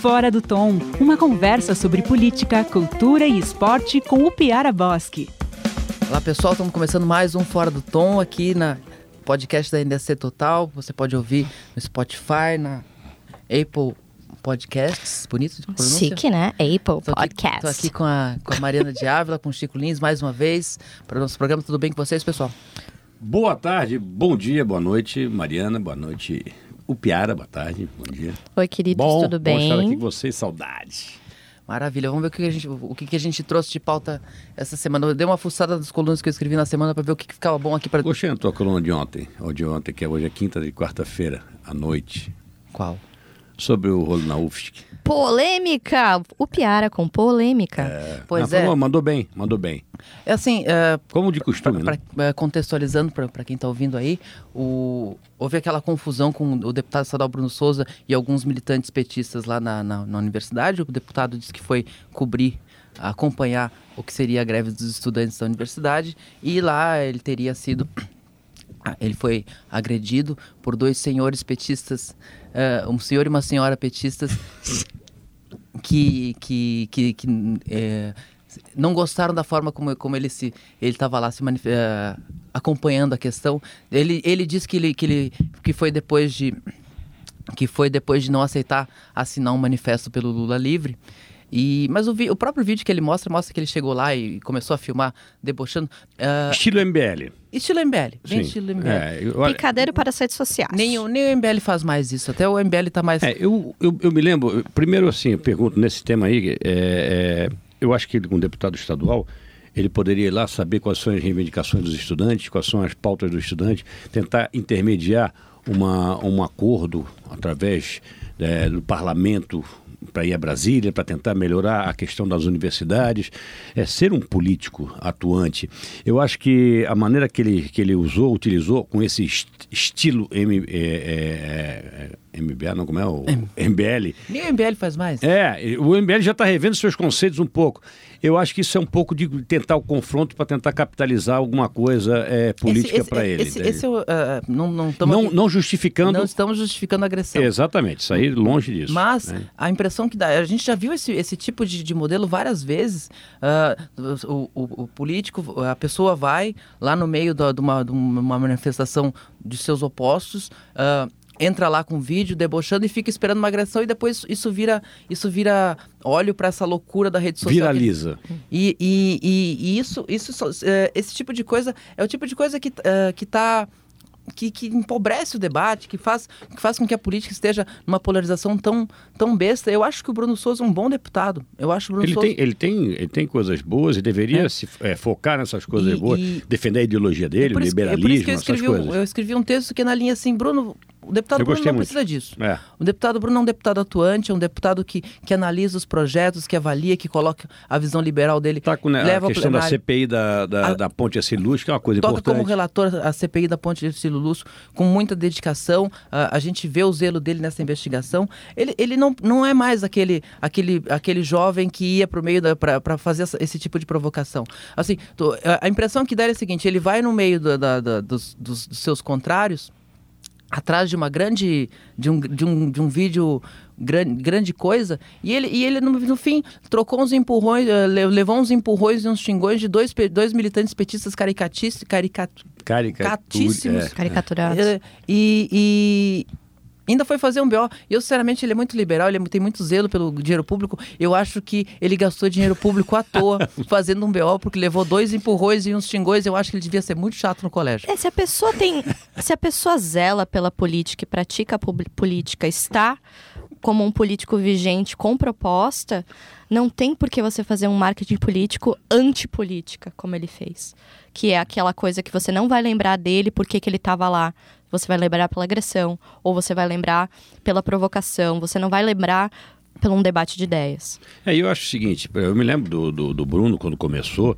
Fora do Tom, uma conversa sobre política, cultura e esporte com o Piara Bosque. Olá pessoal, estamos começando mais um Fora do Tom aqui na podcast da NDC Total. Você pode ouvir no Spotify, na Apple Podcasts, bonito de pronúncia. Chique, né? Apple Tô aqui, Podcast. tô aqui com a, com a Mariana de Ávila, com o Chico Lins mais uma vez para o nosso programa. Tudo bem com vocês, pessoal? Boa tarde, bom dia, boa noite, Mariana, boa noite, o Piara, boa tarde, bom dia. Oi, queridos, Bom, tudo bom estar aqui bem? com vocês, saudade. Maravilha, vamos ver o que a gente, o que a gente trouxe de pauta essa semana. Eu dei uma fuçada das colunas que eu escrevi na semana para ver o que, que ficava bom aqui para. Gostei da tua coluna de ontem, ou de ontem, que é hoje é quinta e quarta-feira, à noite, Qual? Sobre o rolo na UFSC. Polêmica! O Piara com polêmica. Pois Não, é. falou, mandou bem, mandou bem. É assim, é, Como de costume, Pra- né? pra- contextualizando para quem está ouvindo aí, o- houve aquela confusão com o deputado estadual Bruno Souza e alguns militantes petistas lá na, na- na universidade. O deputado disse que foi cobrir, acompanhar o que seria a greve dos estudantes da universidade e lá ele teria sido. Ah, Ele foi agredido por dois senhores petistas, eh, um senhor e uma senhora petistas, que, que, que, que, eh, não gostaram da forma como, como ele se ele estava lá se eh, acompanhando a questão. Ele, ele disse que ele, que ele que foi depois de que foi depois de não aceitar assinar um manifesto pelo Lula livre. E, mas o, vi- o próprio vídeo que ele mostra, mostra que ele chegou lá e começou a filmar, debochando. eh, Estilo MBL. estilo MBL, bem Sim. estilo MBL. É, eu, Picadeiro para as redes sociais. Nem, o- nem o MBL faz mais isso, até o MBL tá mais. É, eu, eu, eu me lembro, primeiro assim, eu pergunto nesse tema aí, é, é, eu acho que ele, como deputado estadual, ele poderia ir lá saber quais são as reivindicações dos estudantes, quais são as pautas do estudante, tentar intermediar uma, um acordo através é, do parlamento para ir a Brasília, para tentar melhorar a questão das universidades, é ser um político atuante. Eu acho que a maneira que ele, que ele usou, utilizou com esse est- estilo é, é, é, MBA, não como é o MBL. Nem o MBL faz mais. É, o MBL já está revendo seus conceitos um pouco. Eu acho que isso é um pouco de tentar o confronto para tentar capitalizar alguma coisa é, política para ele. Esse, esse é o, ah, não, não, não, aqui- não justificando. não estamos justificando a agressão. Exatamente, sair longe disso. Mas né? a impressão que dá, a gente já viu esse, esse tipo de, de modelo várias vezes. Ah, o, o- o político, a pessoa vai lá no meio da- de, uma, de uma manifestação de seus opostos. ah, Entra lá com vídeo, debochando e fica esperando uma agressão e depois isso vira isso vira óleo para essa loucura da rede social. que- Viraliza. E, e, e- e isso, isso é, esse tipo de coisa é o tipo de coisa que, é, que tá. Que, que empobrece o debate, que faz, que faz com que a política esteja numa polarização tão, tão besta. Eu acho que o Bruno Souza é um bom deputado. Eu acho o Bruno Ele Souza. tem, ele, tem, ele tem coisas boas e deveria É. se é, focar nessas coisas E- boas, e- defender a ideologia dele, o é por liberalismo, isso que eu essas escrevi, um, coisas. eu escrevi um texto que é na linha assim, Bruno, o deputado Bruno não muito. precisa disso. É. O deputado Bruno é um deputado atuante, é um deputado que, que analisa os projetos, que avalia, que coloca a visão liberal dele. Tá com né, a leva ao questão da. CPI da, da, A- da Ponte Assiluz, que é uma coisa toca importante. como relator a CPI da Ponte de Silo Lúcio com muita dedicação. Ah, a gente vê o zelo dele nessa investigação. Ele, ele não, não é mais aquele, aquele, aquele jovem que ia para o meio para fazer essa- esse tipo de provocação. Assim, tô- a, a impressão que dá é a seguinte: ele vai no meio da- da- da- dos, dos- dos seus contrários atrás de uma grande de um, de um, de um vídeo grande, grande coisa e ele e ele no, no fim trocou uns empurrões eh, le- levou uns empurrões e uns xingões de dois, dois militantes petistas caricatistas caricat, Caricatura, catíssimos. é. Caricaturados. eh, e, e ainda foi fazer um BO. E eu, sinceramente, ele é muito liberal, ele é tem muito zelo pelo dinheiro público. Eu acho que ele gastou dinheiro público à toa fazendo um BO, porque levou dois empurrões e uns xingões. Eu acho que ele devia ser muito chato no colégio. É, se a pessoa tem. se a pessoa zela pela política e pratica a política, está como um político vigente com proposta, não tem por que você fazer um marketing político antipolítica, como ele fez. Que é aquela coisa que você não vai lembrar dele porque que ele estava lá. Você vai lembrar pela agressão, ou você vai lembrar pela provocação, você não vai lembrar por um debate de ideias. É, eu acho o seguinte, eu me lembro do, do, do Bruno quando começou,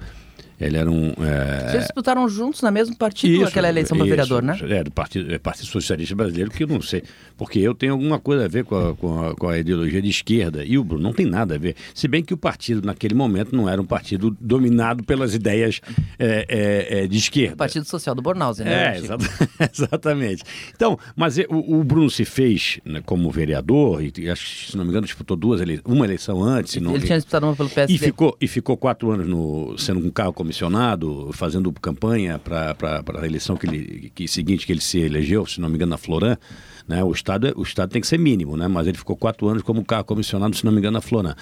Ele era um. É... Vocês disputaram juntos na mesmo partido Isso, aquela eleição para vereador, né? É, do Partido, é, Partido Socialista Brasileiro, que eu não sei. Porque eu tenho alguma coisa a ver com a, com, a, com a ideologia de esquerda. E o Bruno não tem nada a ver. Se bem que o partido, naquele momento, não era um partido dominado pelas ideias é, é, é de esquerda. O Partido Social do Bornhausen, né? É, exata, exatamente. Então, mas o, o Bruno se fez né, como vereador, e acho, se não me engano, disputou duas eleições, uma eleição antes. Ele não, tinha disputado uma pelo PSD. E ficou, e ficou quatro anos no, sendo um carro comissionado, fazendo campanha para a eleição que, ele, que seguinte que ele se elegeu, se não me engano, na Floran. Né? O, estado, é, o Estado tem que ser mínimo, né? mas ele ficou quatro anos como carro comissionado, se não me engano, na Floran.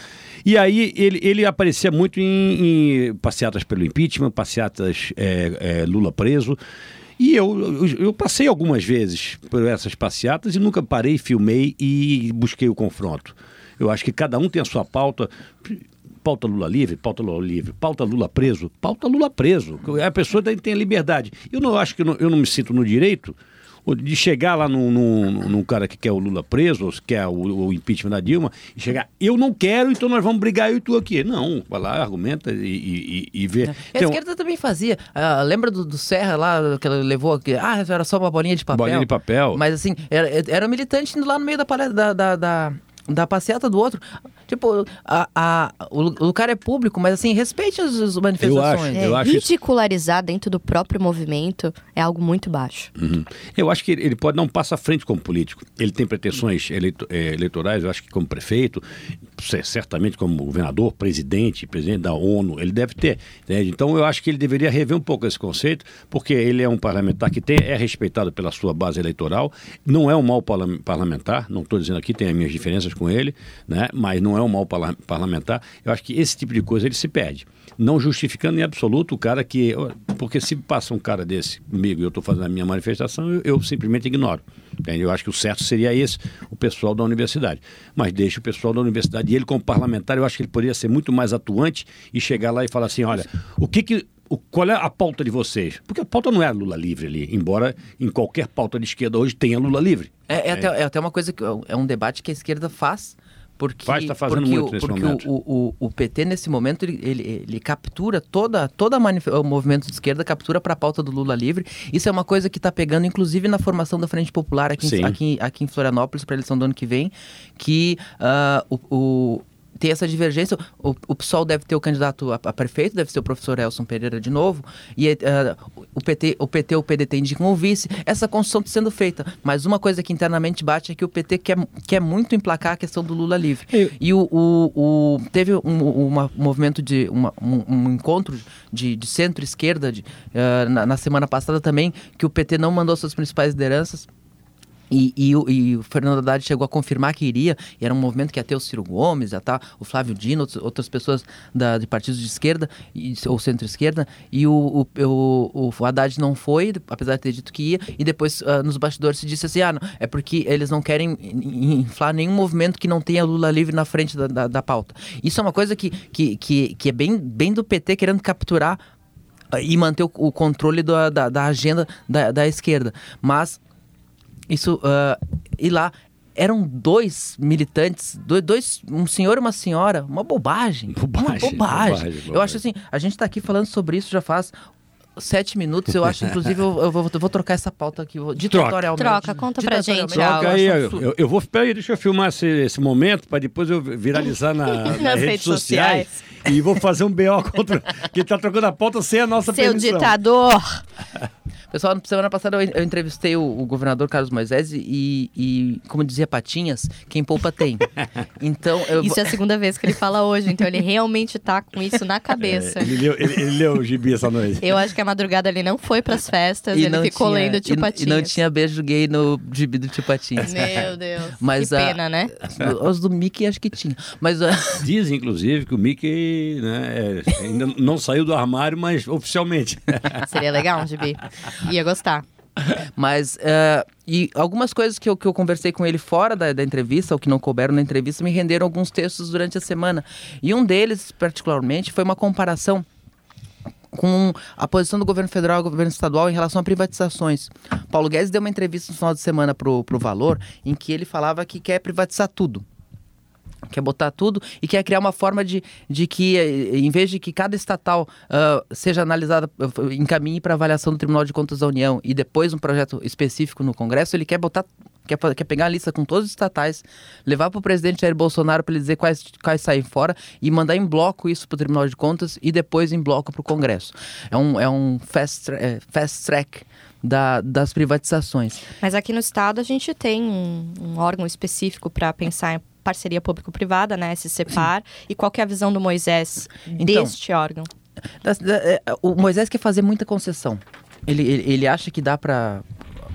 E aí ele, ele aparecia muito em, em passeatas pelo impeachment, passeatas é, é, Lula preso. E eu, eu, eu, passei algumas vezes por essas passeatas e nunca parei, filmei e busquei o confronto. Eu acho que cada um tem a sua pauta pauta Lula livre, pauta Lula livre, pauta Lula preso, pauta Lula preso. A pessoa tem a liberdade. Eu não acho que eu não, eu não me sinto no direito de chegar lá num, num, num, cara que quer o Lula preso, ou quer o, o, impeachment da Dilma, e chegar, eu não quero, então nós vamos brigar eu e tu aqui. Não, vai lá, argumenta e, e, e vê. É. A esquerda também fazia. Uh, lembra do, do, Serra lá, que ela levou aqui? Ah, era só uma bolinha de papel. Bolinha de papel. Mas assim, era, era militante indo lá no meio da, da, da, da da passeata do outro. Tipo, a, a, o, o cara é público, mas assim, respeite as, as manifestações. Eu acho, eu é, ridicularizar dentro do próprio movimento é algo muito baixo. Uhum. Eu acho que ele pode dar um passo à frente como político. Ele tem pretensões eleito, é, eleitorais, eu acho que como prefeito, certamente como governador, presidente, presidente da ONU, ele deve ter. Né? Então eu acho que ele deveria rever um pouco esse conceito, porque ele é um parlamentar que tem, é respeitado pela sua base eleitoral, não é um mau parlamentar, não estou dizendo aqui, tem as minhas diferenças com ele, né? mas não é um mau parlamentar. Eu acho que esse tipo de coisa ele se perde. Não justificando em absoluto o cara que. Porque se passa um cara desse comigo e eu estou fazendo a minha manifestação, eu, eu simplesmente ignoro. Eu acho que o certo seria esse, o pessoal da universidade. Mas deixa o pessoal da universidade. E ele, como parlamentar, eu acho que ele poderia ser muito mais atuante e chegar lá e falar assim: olha, o que que o, qual é a pauta de vocês? Porque a pauta não é Lula livre ali, embora em qualquer pauta de esquerda hoje tenha Lula livre. É, é, é. Até, é até, uma coisa que é um debate que a esquerda faz. Porque, faz, está fazendo porque, muito nesse porque momento. O, o, o, PT, nesse momento, ele, ele, ele captura toda, toda o movimento de esquerda, captura para a pauta do Lula livre. Isso é uma coisa que está pegando, inclusive, na formação da Frente Popular aqui, em, aqui, aqui em Florianópolis, para a eleição do ano que vem, que uh, o tem essa divergência. O, o PSOL deve ter o candidato a, a, prefeito, deve ser o professor Elson Pereira de novo, e uh, o PT, o PT o PDT indicam o vice. Essa construção está sendo feita. Mas uma coisa que internamente bate é que o PT quer, quer muito emplacar a questão do Lula livre. Eu... E o, o, o, teve um, uma, um movimento de uma, um, um, encontro de, de centro-esquerda uh, na, na semana passada também, que o PT não mandou suas principais lideranças e, e, e, o Fernando Haddad chegou a confirmar que iria, e era um movimento que ia ter o Ciro Gomes, ia tá o Flávio Dino, outras pessoas da, de partidos de esquerda e, ou centro-esquerda, e o, o, o, o, Haddad não foi, apesar de ter dito que ia, e depois uh, nos bastidores se disse assim: ah, não, é porque eles não querem inflar nenhum movimento que não tenha Lula livre na frente da, da, da pauta. Isso é uma coisa que, que, que, que é bem, bem do PT querendo capturar ah, e manter o, o controle da, da, da agenda da, da esquerda. Mas isso, uh, e lá eram dois militantes, dois, dois, um senhor e uma senhora, uma bobagem. Bobagem. Uma bobagem. bobagem, bobagem. Eu acho assim, a gente está aqui falando sobre isso já faz sete minutos, eu acho, inclusive, eu, eu, vou, eu vou, trocar essa pauta aqui, ditatorialmente. Troca, conta pra gente. Troca aí, eu, eu, eu vou, peraí, deixa eu filmar esse, esse momento, para depois eu viralizar na, nas, nas redes, sociais. sociais. E vou fazer um BO contra que tá trocando a pauta sem a nossa Seu permissão. Seu ditador! Pessoal, semana passada eu, eu entrevistei o, o, governador Carlos Moisés e, e, como dizia Patinhas, quem poupa tem. Então, eu... Isso é a segunda vez que ele fala hoje, então ele realmente tá com isso na cabeça. É, ele, leu, ele, ele, leu o gibi essa noite. Eu acho que a madrugada ele não foi pras festas, e ele ficou tinha, lendo Tio e, Patinhas. E não tinha beijo gay no gibi do Tio Patinhas. Meu Deus, Mas, que pena, a, né? Os do Mickey acho que tinha. Mas, a... Diz, inclusive, que o Mickey né, é, ainda não saiu do armário, mas oficialmente. Seria legal um gibi. Ia gostar. Mas, uh, e algumas coisas que eu, que eu conversei com ele fora da, da entrevista, ou que não couberam na entrevista, me renderam alguns textos durante a semana. E um deles, particularmente, foi uma comparação com a posição do governo federal e do governo estadual em relação a privatizações. Paulo Guedes deu uma entrevista no final de semana para o Valor, em que ele falava que quer privatizar tudo. quer botar tudo e quer criar uma forma de, de que, eh, em vez de que cada estatal uh, seja analisada, encaminhe para avaliação do Tribunal de Contas da União e depois um projeto específico no Congresso, ele quer botar. Quer, quer pegar a lista com todos os estatais, levar para o presidente Jair Bolsonaro para ele dizer quais, quais saem fora e mandar em bloco isso para o Tribunal de Contas e depois em bloco para o Congresso. É um, é um fast, é, fast track da, das privatizações. Mas aqui no Estado a gente tem um, um órgão específico para pensar em parceria público-privada, né, Sim. e qual é a visão do Moisés então, deste órgão? É, o Moisés quer fazer muita concessão. Ele, ele, ele acha que dá para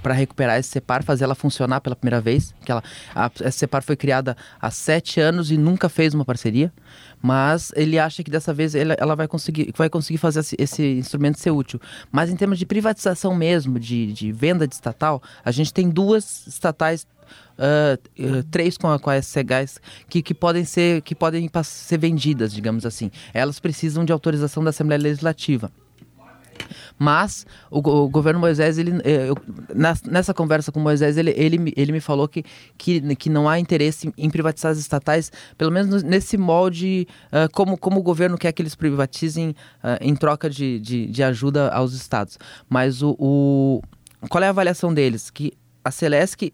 para recuperar esse CEPAR, fazer ela funcionar pela primeira vez. Que ela, a, essa CEPAR foi criada há sete anos e nunca fez uma parceria, mas ele acha que dessa vez ela, ela vai, conseguir, vai conseguir fazer esse, esse, instrumento ser útil. Mas em termos de privatização mesmo, de, de venda de estatal, a gente tem duas estatais Uh, uh, três com a, com a que, que podem ser que podem ser vendidas, digamos assim. Elas precisam de autorização da Assembleia Legislativa. Mas o, o governo Moisés, ele, eh, eu, nessa conversa com Moisés, ele, ele, ele me falou que, que, que não há interesse em, privatizar as estatais, pelo menos nesse molde, uh, como, como o governo quer que eles privatizem uh, em troca de, de, de, ajuda aos estados. Mas o, o, qual é a avaliação deles? Que a Celesc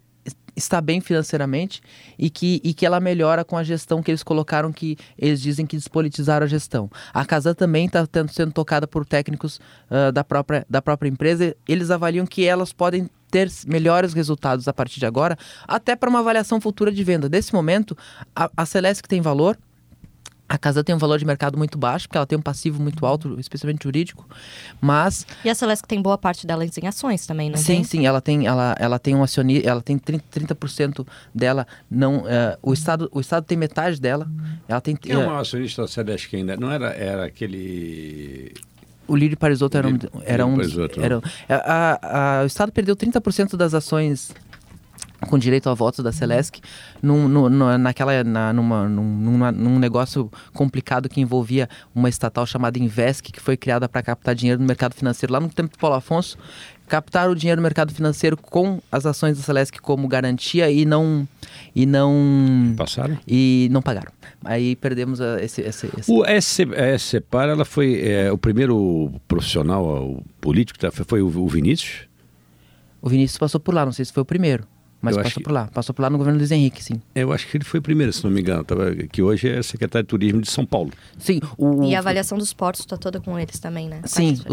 está bem financeiramente e que, e que ela melhora com a gestão que eles colocaram, que eles dizem que despolitizaram a gestão. A Casa também está sendo tocada por técnicos uh, da, própria, da própria empresa. Eles avaliam que elas podem ter melhores resultados a partir de agora, até para uma avaliação futura de venda. Nesse momento, a, a tem valor, a casa tem um valor de mercado muito baixo, porque ela tem um passivo muito alto, especialmente jurídico, mas... E a Celeste tem boa parte dela em ações também, não sim, tem? Sim, ela tem, ela, ela tem um acionista, ela tem 30%, 30 dela, não, uh, o, estado, o Estado tem metade dela, ela tem... Quem é um acionista da Celeste que ainda, não era, era aquele... O Lírio Parisotto era um, era um, era, a, a, o Estado perdeu 30% das ações com direito a votos da Celesc, num, num, naquela, na, numa, num, num, negócio complicado que envolvia uma estatal chamada Invesc, que foi criada para captar dinheiro no mercado financeiro lá no tempo do Paulo Afonso, captar o dinheiro no mercado financeiro com as ações da Celesc como garantia e não e não passaram e não pagaram. Aí perdemos esse, esse, esse... O SC, a SCPAR, ela foi é, o primeiro profissional o político, tá? foi o, o Vinícius. O Vinícius passou por lá, não sei se foi o primeiro. Mas eu passou por lá, passou por lá no governo Luiz Henrique, sim. Eu acho que ele foi o primeiro, se não me engano, tava, que hoje é secretário de Turismo de São Paulo. Sim. O, e a avaliação dos portos está toda com eles também, né? Sim, o,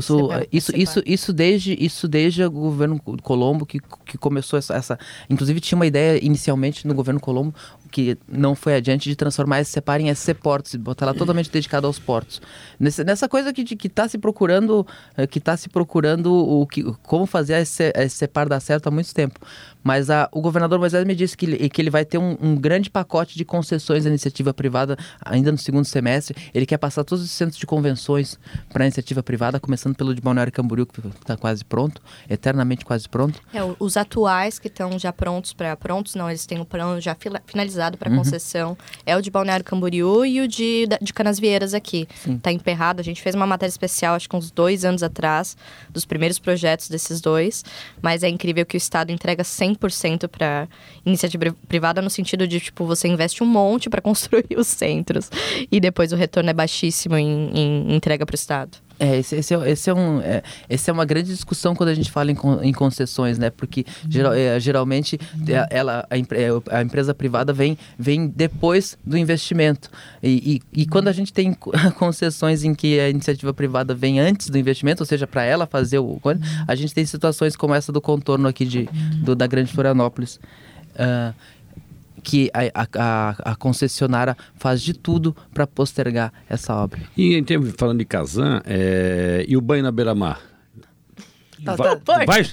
isso, isso, isso, desde, isso desde o governo Colombo que, que começou essa, essa... Inclusive tinha uma ideia inicialmente no governo Colombo que não foi adiante de transformar esse Separ em SC Portos e botar ela totalmente dedicada aos portos. Nessa, nessa coisa que está se procurando, eh, que está se procurando o que, como fazer SC, a Separ dar certo há muito tempo. Mas a, o governador Moisés me disse que ele, que ele vai ter um, um grande pacote de concessões à iniciativa privada ainda no segundo semestre. Ele quer passar todos os centros de convenções para a iniciativa privada, começando pelo de Balneário Camboriú, que está quase pronto, eternamente quase pronto. É, os atuais que estão já prontos para prontos, não, eles têm um plano já finalizado para uhum. concessão. É o de Balneário Camboriú e o de, de Canasvieiras aqui. Está emperrado. A gente fez uma matéria especial, acho que uns dois anos atrás, dos primeiros projetos desses dois. Mas é incrível que o Estado entrega 100 100% para iniciativa privada no sentido de, tipo, você investe um monte para construir os centros e depois o retorno é baixíssimo em, em entrega para o Estado. É, esse, esse, é, esse, é um, é, esse é uma grande discussão quando a gente fala em, em concessões, né? Porque geral, é, geralmente é, ela, a, é, a, empresa privada vem, vem depois do investimento. E, e, e, quando a gente tem concessões em que a iniciativa privada vem antes do investimento, ou seja, para ela fazer o. A gente tem situações como essa do contorno aqui de, do, da Grande Florianópolis. Uh, que a, a, a concessionária faz de tudo para postergar essa obra. E em termos, falando de Kazan, é, e o banho na beira-mar? Tá, vai, tá. vai,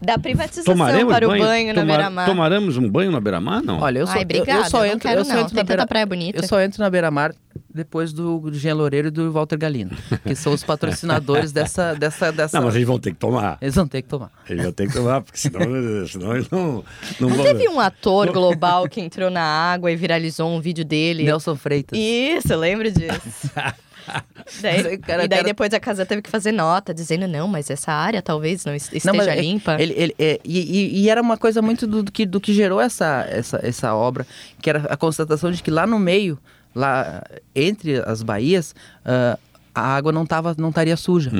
da privatização tomaremos para banho, o banho na beira-mar. Tomaremos um banho na beira-mar, não? Olha, eu só, Ai, obrigada, eu, eu só entro, eu, só entro na beira, praia bonita. Eu só entro na beira-mar depois do, do Jean Loureiro e do Walter Galino, que são os patrocinadores dessa, dessa, dessa... Não, mas eles vão ter que tomar. Eles vão ter que tomar. Eles vão ter que tomar, porque senão, senão eles não... Não, não vão... teve um ator global que entrou na água e viralizou um vídeo dele? Nelson Freitas. Isso, eu lembro disso. Daí- cara, e daí cara- depois a casa teve que fazer nota, dizendo, não, mas essa área talvez não es- esteja Não, é- limpa. Ele, ele- é, e, e- e era uma coisa muito do, do que, do que gerou essa, essa, essa obra, que era a constatação de que lá no meio, lá entre as baías, ah, a água não, tava, não estaria suja,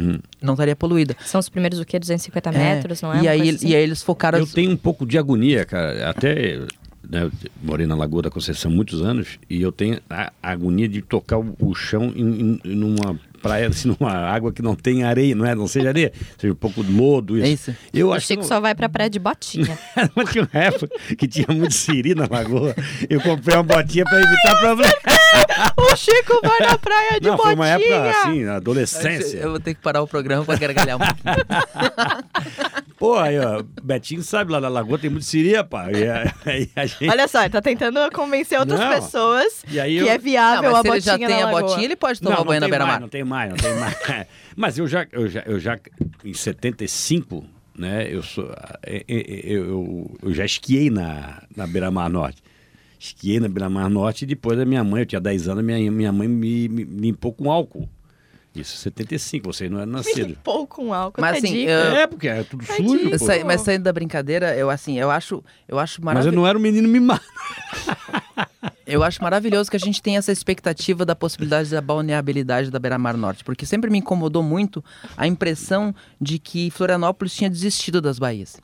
não estaria poluída. São os primeiros o quê? 250 É, metros, não é? E aí, assim? e aí eles focaram... Eu as- tenho um pouco de agonia, cara. Até né, morei na Lagoa da Conceição há muitos anos e eu tenho a agonia de tocar o, o chão em, em- numa praia, assim, numa água que não tem areia, não é? Não seja areia, seja um pouco de lodo. Isso. É isso. Eu Chico que só vai pra praia de botinha. Mas tinha uma época que tinha muito siri na lagoa. Eu comprei uma botinha para evitar problema. o Chico vai na praia de Não, foi uma botinha! época assim, na adolescência. Eu vou ter que parar o programa pra gargalhar um pouquinho. Pô, aí, ó, Betinho sabe, lá na lagoa tem muito siri, rapaz. E a- aí a gente... Olha só, ele tá tentando convencer outras Não. pessoas E aí que eu- é viável Não, a mas se ele botinha já tem na a lagoa. botinha, ele pode tomar não, banho não na tem mais, beira-mar. não tem mais, não tem mais. Mas eu já, eu já, eu já, em 75, né, eu, sou, eu, eu, eu já esquiei na, na Beira-Mar Norte. Esquiei na Beira-Mar Norte e depois a minha mãe, eu tinha 10 anos, minha, minha mãe me, me limpou com álcool. Isso, 75, vocês não eram nascidos. Limpou com álcool, Mas, assim, tadinho. eu- É, porque é tudo Tadinho. sujo, Mas, pô. sa- mas saindo da brincadeira, eu assim, eu acho, eu acho Mas eu maravilhoso. não era um menino mimado. Eu acho maravilhoso que a gente tenha essa expectativa da possibilidade da balneabilidade da Beira-Mar Norte, porque sempre me incomodou muito a impressão de que Florianópolis tinha desistido das baías.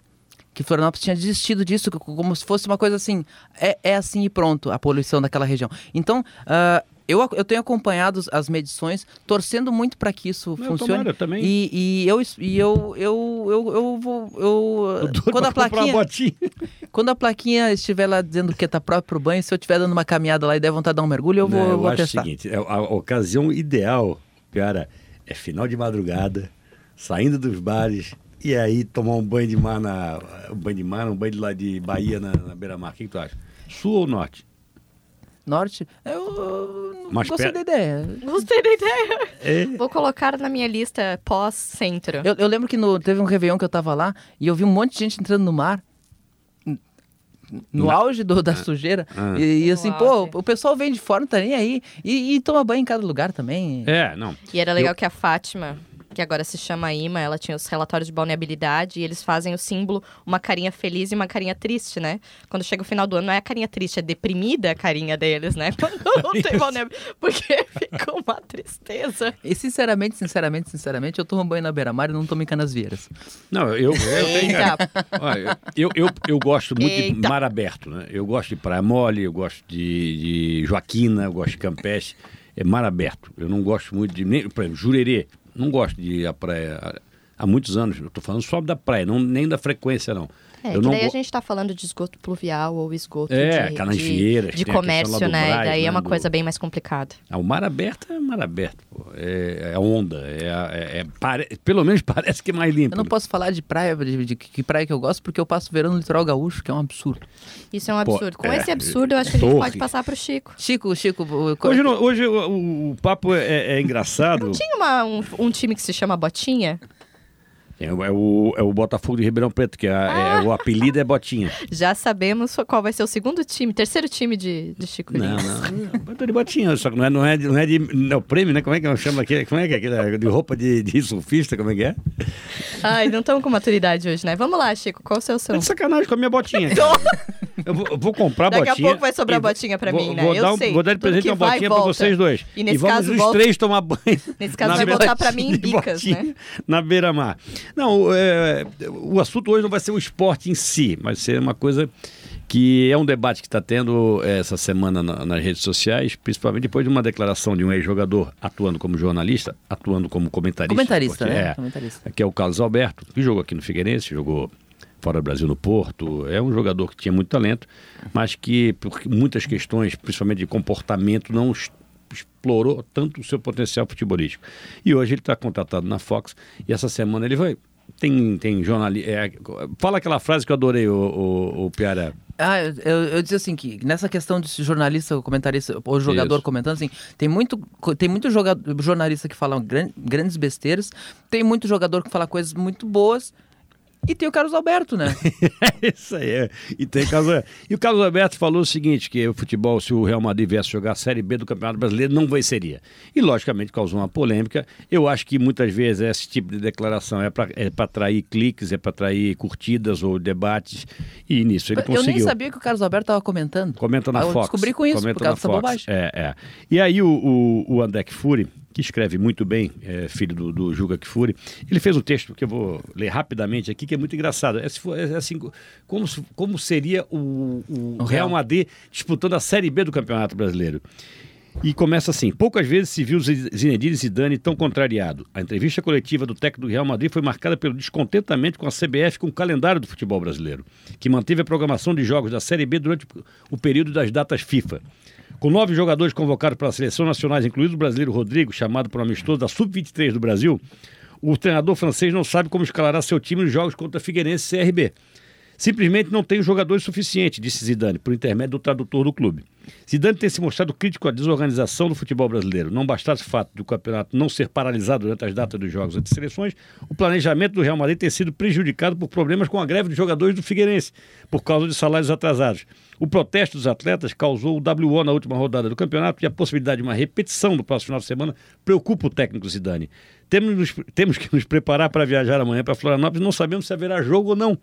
Que Florianópolis tinha desistido disso, co- como se fosse uma coisa assim, é, é assim e pronto, a poluição daquela região. Então, ah, eu, eu tenho acompanhado as- medições, torcendo muito para que isso Não, funcione. tomara, também. E, e eu, e eu, eu, eu, eu vou. Eu, Eu quando, a plaquinha, botinha. quando a plaquinha estiver lá dizendo que tá próprio pro banho, se eu estiver dando uma caminhada lá e der vontade de dar um mergulho, eu vou, Não, eu vou acho testar. o seguinte, é a, a ocasião ideal, cara, é final de madrugada, saindo dos bares e aí tomar um banho de mar na um banho de mar, um banho de lá de Bahia na, na beira-mar. O que, que tu acha? Sul ou norte? Norte, eu, eu não gostei da ideia. Gostei da ideia. É. Vou colocar na minha lista pós-centro. Eu, eu lembro que no, teve um Réveillon que eu tava lá e eu vi um monte de gente entrando no mar. No Na- auge do- da sujeira. Ah. E, e No assim, auge. pô, o pessoal vem de fora, não tá nem aí. E, e toma banho em cada lugar também. É, não. E era legal que a Fátima, que agora se chama Ima, ela tinha os relatórios de balneabilidade e eles fazem o símbolo, uma carinha feliz e uma carinha triste, né? Quando chega o final do ano, não é a carinha triste, é deprimida a carinha deles, né? Quando não tem balneabilidade, porque fica uma tristeza. E sinceramente, sinceramente, sinceramente, eu tomo banho na beira-mar e não tomo em Canasvieiras. Não, eu, eu, tenho, Eita. Olha, eu, eu, eu gosto muito de Eita. mar aberto, né? Eu gosto de praia mole, eu gosto de, de Joaquina, eu gosto de Campeche. É mar aberto. Eu não gosto muito de. Nem, por exemplo, Jurerê. Não gosto de ir à praia há muitos anos. Estou falando só da praia, não, nem da frequência, não. É, eu que não daí a go- gente tá falando de esgoto pluvial ou esgoto É, de, de, de a comércio, né? Braz, e daí né, é uma do- coisa bem mais complicada. Ah, o mar aberto é mar aberto. pô. É, é onda. É, é- é pare- pelo menos parece que é mais limpo. Eu não posso falar de praia, de, de que praia que eu gosto, porque eu passo o verão no litoral gaúcho, que é um absurdo. Isso é um Pô, absurdo. Com é, esse absurdo, eu acho que a gente torre. pode passar pro Chico. Chico, Chico, o- Hoje, não- hoje o, o- o papo é, é engraçado. Tinha uma- um, um time que se chama Botinha? É, o- é o, é o Botafogo de Ribeirão Preto, que é, é- o apelido é Botinha. Já sabemos qual vai ser o segundo time, terceiro time de, de Chico Não, Lins. não. Eu tô de Botinha, só que não é, não é, de- não é de. Não, é o prêmio, né? Como é que chama aquele? Como é que é aquele? De roupa de, de surfista, como é que é? Ai, não estamos com maturidade hoje, né? Vamos lá, Chico, qual o seu som? É de sacanagem com a minha botinha. Eu vou, eu vou comprar a Daqui a botinha. pouco vai sobrar e botinha pra vou- mim, né? Vou Eu dar, um- sei. Vou dar de presente uma botinha pra volta. vocês dois. E nesse vamos caso, os volta- três tomar banho. Nesse caso, vai voltar pra mim em Bicas, botinha, né? Na beira-mar. Não, é, o assunto hoje não vai ser o esporte em si, vai ser uma coisa que é um debate que está tendo eh, essa semana na- nas redes sociais, principalmente depois de uma declaração de um ex-jogador atuando como jornalista, atuando como comentarista. Comentarista, porque né? É, Comentarista. que é o Carlos Alberto, que jogou aqui no Figueirense, jogou fora do Brasil no Porto. É um jogador que tinha muito talento, mas que por muitas questões, principalmente de comportamento, não explorou tanto o seu potencial futebolístico. E hoje ele está contratado na Fox e essa semana ele vai. Tem, tem jornalista. fala aquela frase que eu adorei, o, o, o Piara. Ah, eu, eu, disse assim que nessa questão de jornalista, comentarista ou jogador Isso. comentando assim, tem muito, tem muito jogador, jornalista que fala gran- grandes besteiras, tem muito jogador que fala coisas muito boas E tem o Carlos Alberto, né? Isso aí. É. E, tem Carlos... e o Carlos Alberto falou o seguinte: que o futebol, se o Real Madrid viesse jogar a Série B do Campeonato Brasileiro, não venceria. E, logicamente, causou uma polêmica. Eu acho que muitas vezes esse tipo de declaração é para é atrair cliques, é para atrair curtidas ou debates. E nisso ele Eu conseguiu. nem sabia que o Carlos Alberto estava comentando. Comenta na Eu Fox. descobri com isso, Comenta por causa dessa Fox. bobagem. É, é. E aí o, o, o André Kfouri, que escreve muito bem, é, filho do, do Juga Kfouri, ele fez um texto que eu vou ler rapidamente aqui, que é muito engraçado. É, é assim, como, como seria o, o O Real. Madrid disputando a Série B do Campeonato Brasileiro. E começa assim: poucas vezes se viu Zi- Zinedine Zidane tão contrariado. A entrevista coletiva do técnico do Real Madrid foi marcada pelo descontentamento com a CBF com o calendário do futebol brasileiro, que manteve a programação de jogos da Série B durante o período das datas FIFA. Com nove jogadores convocados para a seleção nacional, incluído o brasileiro Rodrigo, chamado para o amistoso da Sub-23 do Brasil, o treinador francês não sabe como escalará seu time nos jogos contra Figueirense e CRB. Simplesmente não tem jogadores suficientes, disse Zidane, por intermédio do tradutor do clube. Zidane tem se mostrado crítico à desorganização do futebol brasileiro. Não bastasse o fato do campeonato não ser paralisado durante as datas dos jogos entre seleções, o planejamento do Real Madrid tem sido prejudicado por problemas com a greve dos jogadores do Figueirense, por causa de salários atrasados. O protesto dos atletas causou o WO na última rodada do campeonato e a possibilidade de uma repetição no próximo final de semana preocupa o técnico Zidane. Temos, temos que nos preparar para viajar amanhã para Florianópolis, não sabemos se haverá jogo ou não.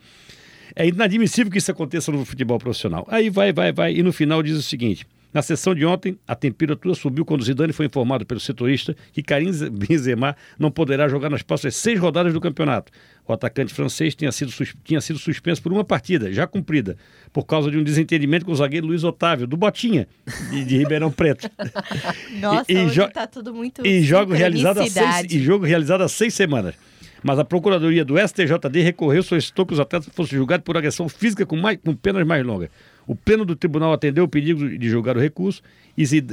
É inadmissível que isso aconteça no futebol profissional. Aí vai, vai, vai. E no final diz o seguinte: na sessão de ontem, a temperatura subiu quando Zidane foi informado pelo setorista que Karim Benzema não poderá jogar nas próximas seis rodadas do campeonato. O atacante francês tinha sido, tinha sido suspenso por uma partida, já cumprida, por causa de um desentendimento com o zagueiro Luiz Otávio, do Botinha, de, de Ribeirão Preto. Nossa, E- e hoje jo- tá tudo muito e jogo realizado seis, e jogo realizado há seis semanas. Mas a Procuradoria do STJD recorreu solicitou que os atletas fossem julgados por agressão física com, mais, com penas mais longas. O pleno do tribunal atendeu o pedido de julgar o recurso, e, e-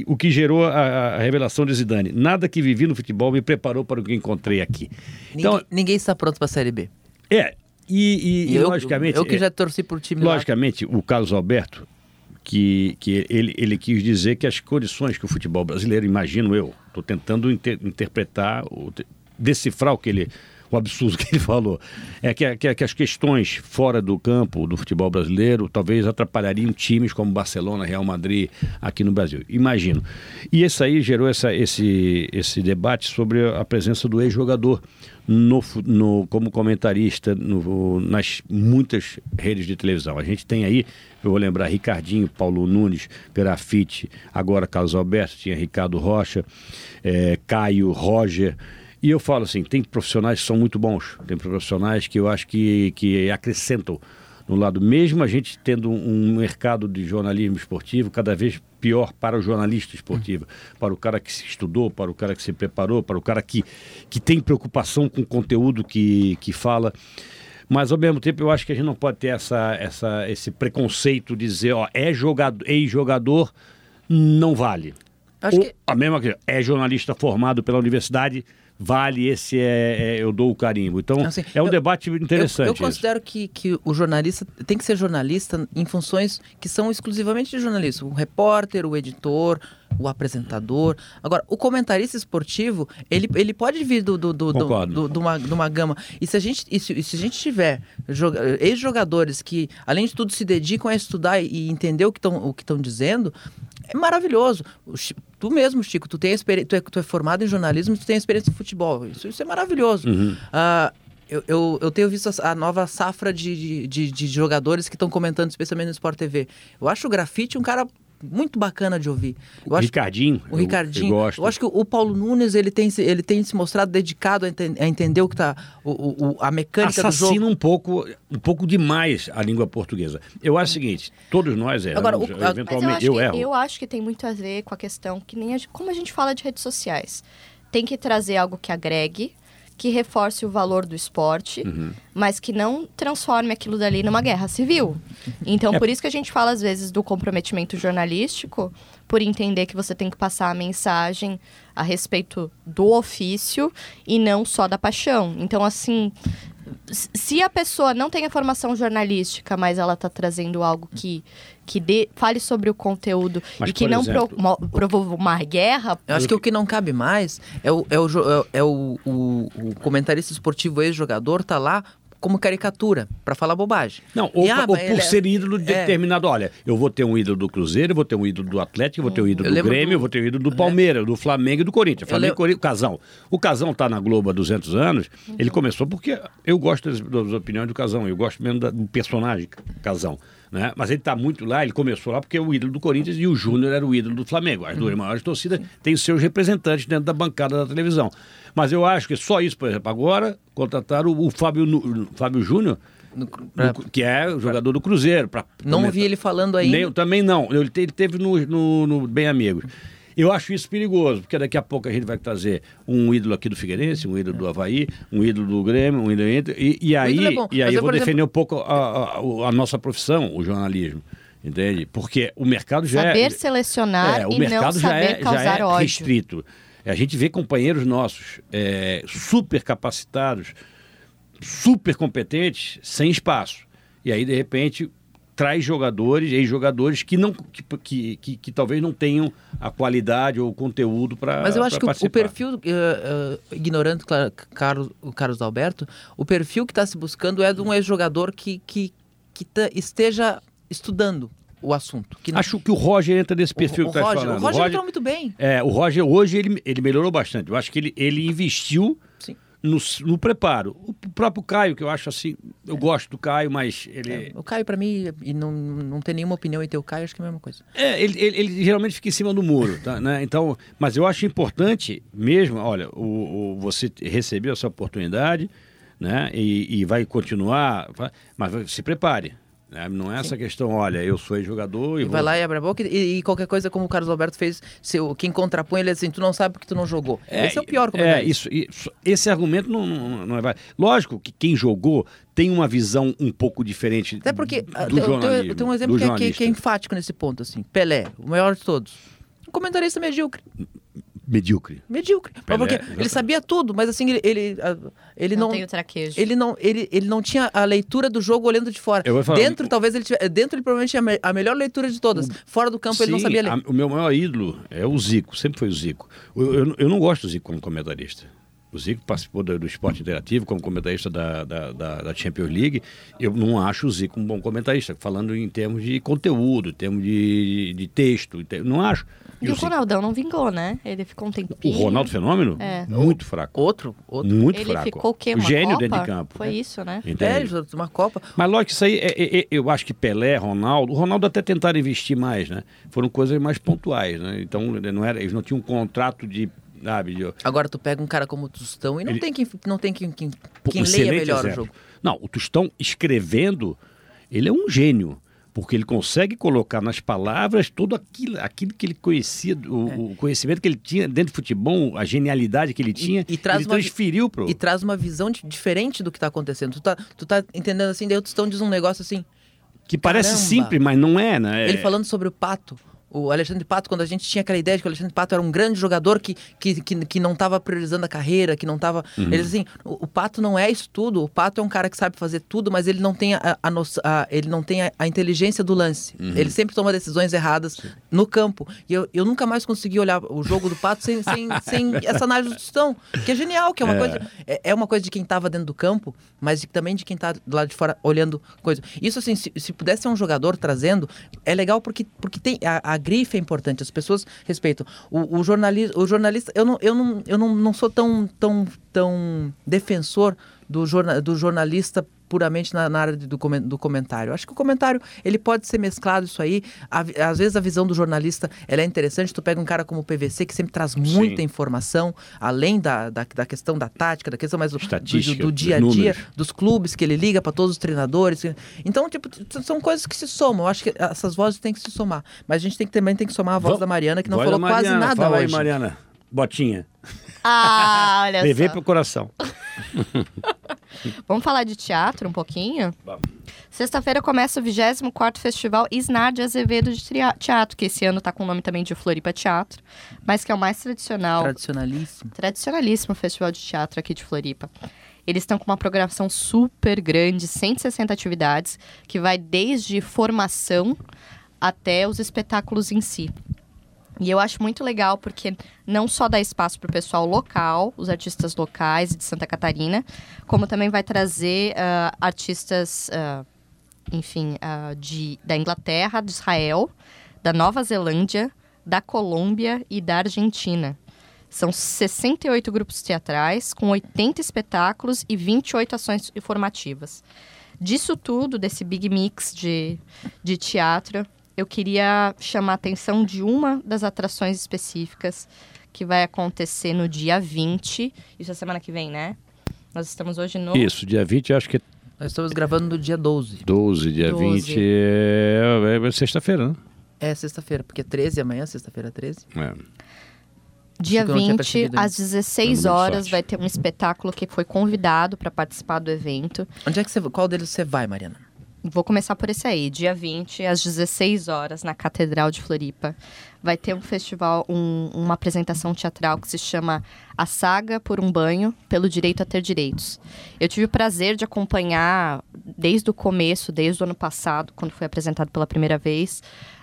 e- o que gerou a, a revelação de Zidane. Nada que vivi no futebol me preparou para o que encontrei aqui. Então, ninguém, ninguém está pronto para a Série B. é, e, e- eu, logicamente... eu que é- já torci por time lá. Logicamente, o Carlos Alberto, que, que ele, ele quis dizer que as condições que o futebol brasileiro, imagino eu, estou tentando inter- interpretar, o- decifrar o que ele. O absurdo que ele falou. É que, que, que as questões fora do campo do futebol brasileiro talvez atrapalhariam times como Barcelona, Real Madrid aqui no Brasil. Imagino. E isso aí gerou essa, esse, esse debate sobre a presença do ex-jogador no, no, como comentarista no- nas muitas redes de televisão. A gente tem aí, eu vou lembrar, Ricardinho, Paulo Nunes, Grafite, agora Carlos Alberto, tinha Ricardo Rocha, eh, Caio, Roger. E eu falo assim, tem profissionais que são muito bons, tem profissionais que eu acho que, que acrescentam no lado, mesmo a gente tendo um mercado de jornalismo esportivo cada vez pior para o jornalista esportivo, para o cara que se estudou, para o cara que se preparou, para o cara que, que tem preocupação com o conteúdo que, que fala. Mas ao mesmo tempo eu acho que a gente não pode ter essa, essa, esse preconceito de dizer, ó, é jogador, ex-jogador, não vale. Acho Ou que- A mesma coisa, é jornalista formado pela universidade, vale, esse é, é- eu dou o carimbo. Então, Assim, é um eu- debate interessante. Eu, eu considero que, que o jornalista tem que ser jornalista em funções que são exclusivamente de jornalista. O repórter, o editor, o apresentador. Agora, o comentarista esportivo, ele, ele pode vir do, do, do, do, do- de, uma, de uma gama. E se a gente, e se, e se a gente tiver joga- ex-jogadores que, além de tudo, se dedicam a estudar e entender o que estão dizendo, é maravilhoso. Tu mesmo, Chico, tu, tem experi- tu, é, tu é formado em jornalismo, tu tem experiência no futebol. Isso, isso é maravilhoso. Ah, eu, eu, eu tenho visto a, a nova safra de, de, de- de jogadores que estão comentando, especialmente no Sport TV. Eu acho o Grafite um cara muito bacana de ouvir. Eu O acho Ricardinho. o eu- Ricardinho. Eu, gosto. acho que o Paulo Nunes ele tem, se- ele tem se mostrado dedicado a, a entender o que tá. O, o- a mecânica do assassina jogo. um pouco, um pouco demais a língua portuguesa. Eu acho o seguinte, todos nós erramos, Agora, o- eu eventualmente acho, eu, que, erro. eu acho que tem muito a ver com a questão que nem a gente- como a gente fala de redes sociais. Tem que trazer algo que agregue, que reforce o valor do esporte, Uhum. mas que não transforme aquilo dali numa guerra civil. Então, É. por isso que a gente fala às vezes do comprometimento jornalístico, por entender que você tem que passar a mensagem a respeito do ofício e não só da paixão. Então, assim, se a pessoa não tem a formação jornalística, mas ela está trazendo algo que, que dê, fale sobre o conteúdo Mas, e que não exemplo, pro, mo- provou uma guerra, Eu acho que o que não cabe mais é o, é o, é o, é o, o- o comentarista esportivo ex-jogador tá lá como caricatura, para falar bobagem. Não, ou, E, ah, ou por é- ser ídolo de é. determinado. Olha, eu vou ter um ídolo do Cruzeiro, eu vou ter um ídolo do Atlético, eu vou ter um ídolo Eu do Grêmio, do- eu vou ter um ídolo do Palmeiras, do Flamengo e do Corinthians. Flamengo, lembro- Corinthians, Casão. O Casão tá na Globo há 200 anos, ele começou porque eu gosto das, das opiniões do Casão, eu gosto mesmo da- do personagem Casão. Né? Mas ele está muito lá, ele começou lá porque é o ídolo do Corinthians e o Júnior era o ídolo do Flamengo. As duas maiores torcidas têm seus representantes dentro da bancada da televisão. Mas eu acho que só isso, por exemplo, agora contrataram o, o Fábio, o Fábio Júnior, No- no- pra- que é o jogador do Cruzeiro. pra não ouvi ele falando ainda. Nem, eu também não. Ele, ele teve no, no, no Bem Amigos. Eu acho isso perigoso, porque daqui a pouco a gente vai trazer um ídolo aqui do Figueirense, um ídolo do Havaí, um ídolo do Grêmio, um ídolo e, e aí, é e aí eu eu, vou por defender um pouco a, a- a nossa profissão, o jornalismo. Entende? Porque o mercado já Saber é. selecionar É, o e não mercado já saber é, já causar é ódio. restrito. A gente vê companheiros nossos é, super capacitados, super competentes, sem espaço. E aí, de repente, traz jogadores, ex-jogadores que, não, que, que, que, que talvez não tenham a qualidade ou o conteúdo para Mas eu acho que o- o, participar. perfil, eh, eh, ignorando claro, Carlos, o Carlos Alberto, o perfil que está se buscando é de um ex-jogador que, que, que tá- esteja estudando o assunto. Que não- Acho que o Roger entra nesse perfil o, que está Roger, falando. o Roger entrou muito bem. É, o Roger hoje ele, ele melhorou bastante. Eu acho que ele, ele investiu. No, no preparo. O próprio Caio, que eu acho assim, eu gosto do Caio, mas ele. É, o Caio, para mim, e não, não tem nenhuma opinião em ter o Caio, acho que é a mesma coisa. É, ele, ele- ele geralmente fica em cima do muro, tá, né? Então, mas eu acho importante mesmo, olha, o, o- você recebeu essa oportunidade, né? E, e vai continuar, mas se prepare. Né? Não é essa questão, olha, eu sou jogador e, E vou... vai lá e abre a boca e, e qualquer coisa, como o Carlos Alberto fez, se, o- quem contrapõe ele é assim, tu não sabe porque tu não jogou. Esse é o pior É, comentário. isso, isso- esse argumento não, não, não é válido. Lógico que quem jogou tem uma visão um pouco diferente Até porque ah, do tem, jornalismo. tem, um exemplo que é, que é enfático nesse ponto, assim. Pelé, o maior de todos. Um comentarista medíocre. Medíocre. Medíocre. Mas Pelé, porque exatamente. ele sabia tudo, mas assim, ele, ele, ah, ele não, não. tem o traquejo. Ele não, ele, ele não tinha a leitura do jogo olhando de fora. Falar- dentro, talvez ele tivesse. Dentro, ele provavelmente tinha a me- a melhor leitura de todas. Fora do campo, ele não Sim, sabia ler. a- o meu maior ídolo é o Zico, sempre foi o Zico. Eu, eu, eu não gosto do Zico como comentarista. O Zico participou do, do esporte interativo como comentarista da, da, da, da Champions League. Eu não acho o Zico um bom comentarista, falando em termos de conteúdo, em termos de, de texto. em ter- Não acho. E E o Zico- Ronaldão não vingou, né? Ele ficou um o tempinho. Ronaldo Fenômeno? É. Muito fraco. Outro, outro. Muito Ele fraco. ficou o quê? O Uma gênio Copa? dentro de campo. Foi isso, né? É, Entende? ele jogou uma Copa. Mas lógico que isso aí, é- é- é- eu acho que Pelé, Ronaldo, o Ronaldo até tentaram investir mais, né? Foram coisas mais pontuais, né? Então não era, eles não tinham um contrato de, sabe, de, Agora tu pega um cara como o Tostão e não Ele- tem quem, não tem quem, quem, quem leia melhor o exemplo. jogo. Não, o Tostão escrevendo, ele é um gênio. Porque ele consegue colocar nas palavras tudo aquilo, aquilo que ele conhecia, o, o conhecimento que ele tinha dentro do futebol, a genialidade que ele tinha, e traz ele uma transferiu pro... E traz uma visão de- diferente do que tá acontecendo. Tu tá, tu tá entendendo assim, daí o Tostão diz um negócio assim. que parece Caramba! simples, mas não é, né? Ele É- falando sobre o Pato. O Alexandre Pato, quando a gente tinha aquela ideia de que o Alexandre Pato era um grande jogador que, que, que, que não estava priorizando a carreira, que não estava. Uhum. Ele diz assim: o, o Pato não é isso tudo. O Pato é um cara que sabe fazer tudo, mas ele não tem a, a, noção- a- ele não tem a, a inteligência do lance. Uhum. Ele sempre toma decisões erradas no campo. E eu, eu nunca mais consegui olhar o jogo do Pato sem, sem, sem essa análise do Tostão, que é genial, que é uma É. coisa. É, é uma coisa de quem estava dentro do campo, mas de- também de quem está do lado de fora olhando coisa. Isso, assim, se, se pudesse ser um jogador trazendo, é legal porque, porque tem a, a grife é importante, as pessoas respeitam. O, o, jornalista, o jornalista, eu não, eu não, eu não, não sou tão, tão, tão defensor do, jorna, do jornalista puramente na, na área de- do, do comentário. Acho que o comentário ele pode ser mesclado isso aí. A às vezes a visão do jornalista ela é interessante. Tu pega um cara como o PVC que sempre traz muita informação, além da, da, da questão da tática, da questão mais do, do, do dia a dia, números. dos clubes que ele liga para todos os treinadores. Então, tipo, são coisas que se somam. Eu acho que essas vozes têm que se somar. Mas a gente tem que, também tem que somar a voz Vamos- da Mariana, que não falou da quase Mariana, nada fala hoje. aí, Mariana. Botinha. Ah, olha Levei só. pro coração. Vamos falar de teatro um pouquinho? Vamos. Sexta-feira começa o 24º Festival Isnar de Azevedo de Teatro, que esse ano tá com o nome também de Floripa Teatro, mas que é o mais tradicional, Tradicionalíssimo. tradicionalíssimo festival de teatro aqui de Floripa. Eles estão com uma programação super grande, 160 atividades, que vai desde formação até os espetáculos em si. E eu acho muito legal porque não só dá espaço para o pessoal local, os artistas locais de Santa Catarina, como também vai trazer uh, artistas, uh, enfim, uh, de, da Inglaterra, de Israel, da Nova Zelândia, da Colômbia e da Argentina. São 68 grupos teatrais, com 80 espetáculos e 28 ações informativas. Disso tudo, desse big mix de, de teatro, eu queria chamar a atenção de uma das atrações específicas que vai acontecer no dia 20. Isso é semana que vem, né? Nós estamos hoje no. Isso, dia 20, acho que. Nós estamos gravando no dia 12. 12, dia 12. 20 é, é sexta-feira, né? É sexta-feira, porque 13 amanhã, sexta-feira 13. É. Dia Acho que eu não tinha 20, percebido às isso. 16 Número de horas, vai ter um espetáculo que foi convidado para participar do evento. Onde é que você Qual deles você vai, Mariana? Vou começar por esse aí. Dia 20, às 16 horas, na Catedral de Floripa. Vai ter um festival, um- uma apresentação teatral que se chama A Saga por um Banho, pelo Direito a Ter Direitos. Eu tive o prazer de acompanhar desde o começo, desde o ano passado, quando foi apresentado pela primeira vez,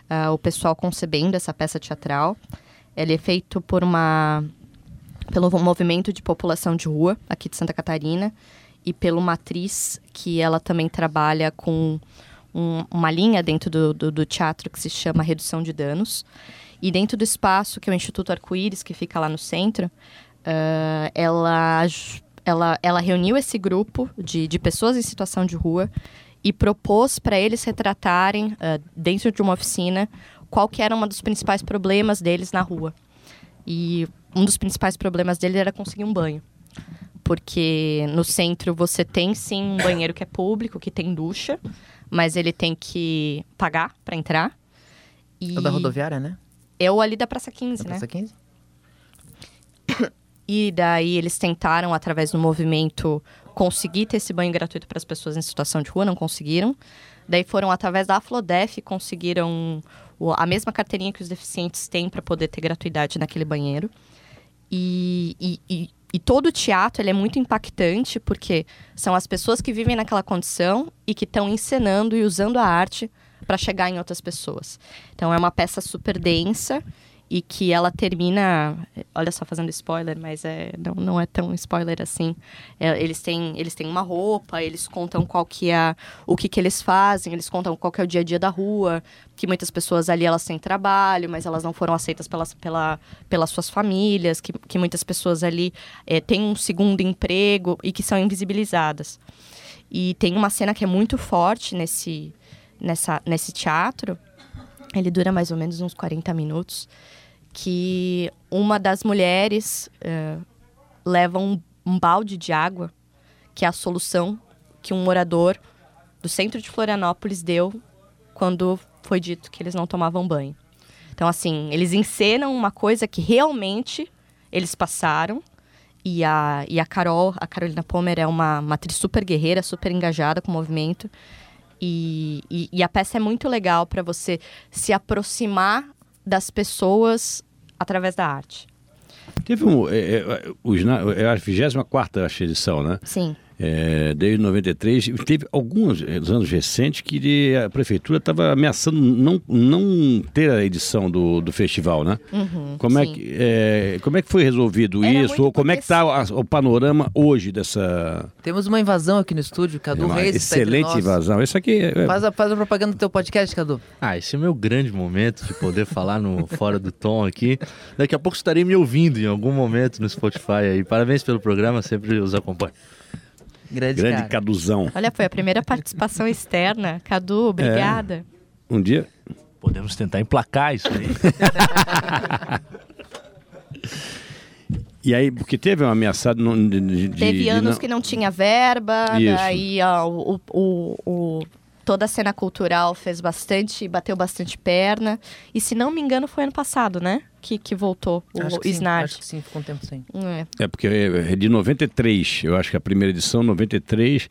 ah, o pessoal concebendo essa peça teatral. Ele é feito por uma pelo movimento de população de rua aqui de Santa Catarina e pela uma atriz que ela também trabalha com um- uma linha dentro do, do, do teatro que se chama Redução de Danos. E dentro do espaço, que é o Instituto Arco-Íris, que fica lá no centro, ah, ela, ela, ela reuniu esse grupo de, de pessoas em situação de rua e propôs para eles retratarem, ah, dentro de uma oficina, qual que era um dos principais problemas deles na rua. E um dos principais problemas dele era conseguir um banho. Porque no centro você tem sim um banheiro que é público, que tem ducha, mas ele tem que pagar para entrar. E É da rodoviária, né? é o ali da Praça 15, Da né? Praça 15? E daí eles tentaram, através do movimento, conseguir ter esse banho gratuito para as pessoas em situação de rua, não conseguiram. Daí foram através da Aflodef conseguiram a mesma carteirinha que os deficientes têm para poder ter gratuidade naquele banheiro. E, e, e, e todo o teatro ele é muito impactante porque são as pessoas que vivem naquela condição e que estão encenando e usando a arte para chegar em outras pessoas. Então é uma peça super densa e que ela termina, olha só fazendo spoiler, mas é não, não é tão spoiler assim. É, eles têm eles têm uma roupa, eles contam qual que é o que que eles fazem, eles contam qual que é o dia a dia da rua, que muitas pessoas ali elas têm trabalho, mas elas não foram aceitas pelas, pela, pelas suas famílias, que, que muitas pessoas ali é, têm um segundo emprego e que são invisibilizadas. E tem uma cena que é muito forte nesse, nessa, nesse teatro, ele dura mais ou menos uns 40 minutos, que uma das mulheres eh, leva um, um balde de água, que é a solução que um morador do centro de Florianópolis deu quando foi dito que eles não tomavam banho. Então, assim, eles encenam uma coisa que realmente eles passaram. E a, e a Carol, a Carolina Pomer, é uma, uma atriz super guerreira, super engajada com o movimento. E, e, e a peça é muito legal para você se aproximar das pessoas através da arte. Teve um. É, é, os na- é a 24 acho, edição, né? Sim. É, desde 93. Teve alguns anos recentes que a prefeitura estava ameaçando não, não ter a edição do, do festival, né? como, é que, é, como é que foi resolvido Era isso? Ou como é que está o panorama hoje dessa. Temos uma invasão aqui no estúdio, Cadu uma Reis. excelente invasão. Isso aqui é, Faz a, faz a propaganda do teu podcast, Cadu. Ah, esse é o meu grande momento de poder falar no Fora do Tom aqui. Daqui a pouco estarei me ouvindo em algum momento no Spotify aí. Parabéns pelo programa, sempre os acompanho. Grande, grande cara. caduzão. Olha, foi a primeira participação externa. Cadu, obrigada. Um dia. Podemos tentar emplacar isso aí. E aí, porque teve uma ameaçada no- de, de- de- Teve de anos não- que não tinha verba, Isso. daí ó, o, o, o- toda a cena cultural fez bastante, bateu bastante perna. E se não me engano, foi ano passado, né? Que, que voltou o Acho que sim, Snart. Acho que sim, ficou um tempo sem. É. É porque é de 93, eu acho que a primeira edição, 93.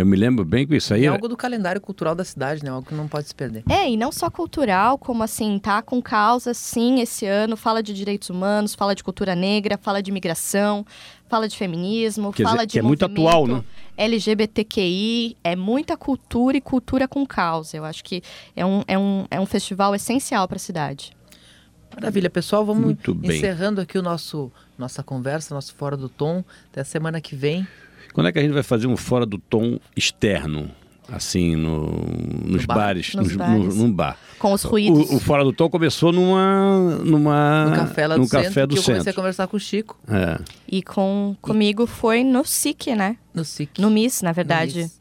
Eu me lembro bem com isso aí. É era- algo do calendário cultural da cidade, né? Algo que não pode se perder. É, e não só cultural, como assim, tá com causa, sim, esse ano, fala de direitos humanos, fala de cultura negra, fala de migração, fala de feminismo, Quer fala dizer, de que é muito atual, né? LGBTQI, é muita cultura e cultura com causa. Eu acho que é um, é um, é um festival essencial para a cidade. Maravilha, pessoal. Vamos Muito bem. encerrando aqui o nosso nossa conversa, nosso Fora do Tom. Até a semana que vem. Quando é que a gente vai fazer um fora do tom externo? Assim, no, nos bar? bares, Nos nos- bares. No, num bar. Com os ruídos. O, o fora do tom começou numa. numa No café lá do no centro, café do que eu comecei a centro. conversar com o Chico, É. E com, comigo foi no SIC, né? no SIC. No MIS, na No verdade. MIS.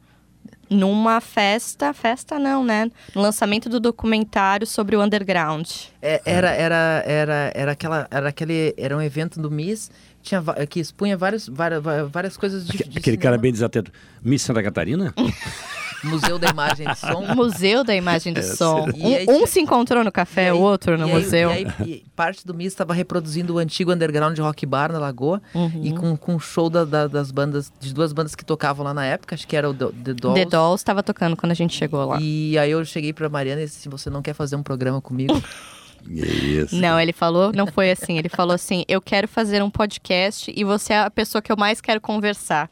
Numa festa, festa não, né? No lançamento do documentário sobre o underground. É, era, era, era, era, aquela, era aquele. Era um evento do MIS tinha, que expunha vários, várias, várias coisas de, Aque- de Aquele cara bem desatento. Miss Santa Catarina? Museu da Imagem de Som. Museu da Imagem do Som. E aí Um, um se encontrou no café, aí- o outro no e aí- museu. E aí, e parte do MIS estava reproduzindo o antigo underground rock bar na Lagoa Uhum. e com, com show da- da- das bandas, de duas bandas que tocavam lá na época, acho que era o The, The Dolls. The Dolls estava tocando quando a gente chegou lá. E aí eu cheguei pra Mariana e disse assim, você não quer fazer um programa comigo? Isso. Não, ele falou, não foi assim. Ele falou assim: eu quero fazer um podcast e você é a pessoa que eu mais quero conversar.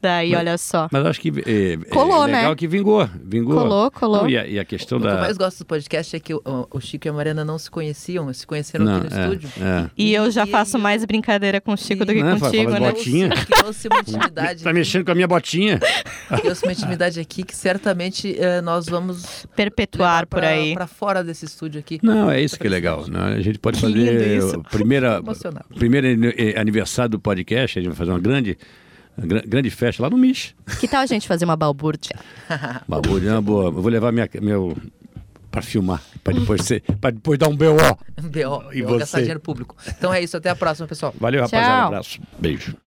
Daí, olha só. Mas acho que é, Colou, é legal né? que vingou. vingou. Colou, colou. Não, e, a, e a questão o que eu da. mais gosto do podcast é que o, o Chico e a Mariana não se conheciam, se conheceram Não, aqui no é, estúdio. é. E eu já E- faço e- mais brincadeira com o Chico do que Não, contigo, fala né? botinha. Criou-se uma intimidade. Tá mexendo com a minha botinha? Criou-se uma intimidade aqui que certamente eh, nós vamos Perpetuar por pra- aí. pra fora desse estúdio aqui. Não, é isso que é legal. né? A gente pode Que fazer o primeira, primeiro eh, aniversário do podcast. A gente vai fazer uma grande, grande festa lá no Mich. Que tal a gente fazer uma balbúrdia? Babu, é uma boa. Eu vou levar minha, meu. Pra filmar, pra depois, ser, pra depois dar um BO. BO, E BO gastar você? dinheiro público. Então é isso, até a próxima, pessoal. Valeu, rapaziada. Um abraço. Beijo.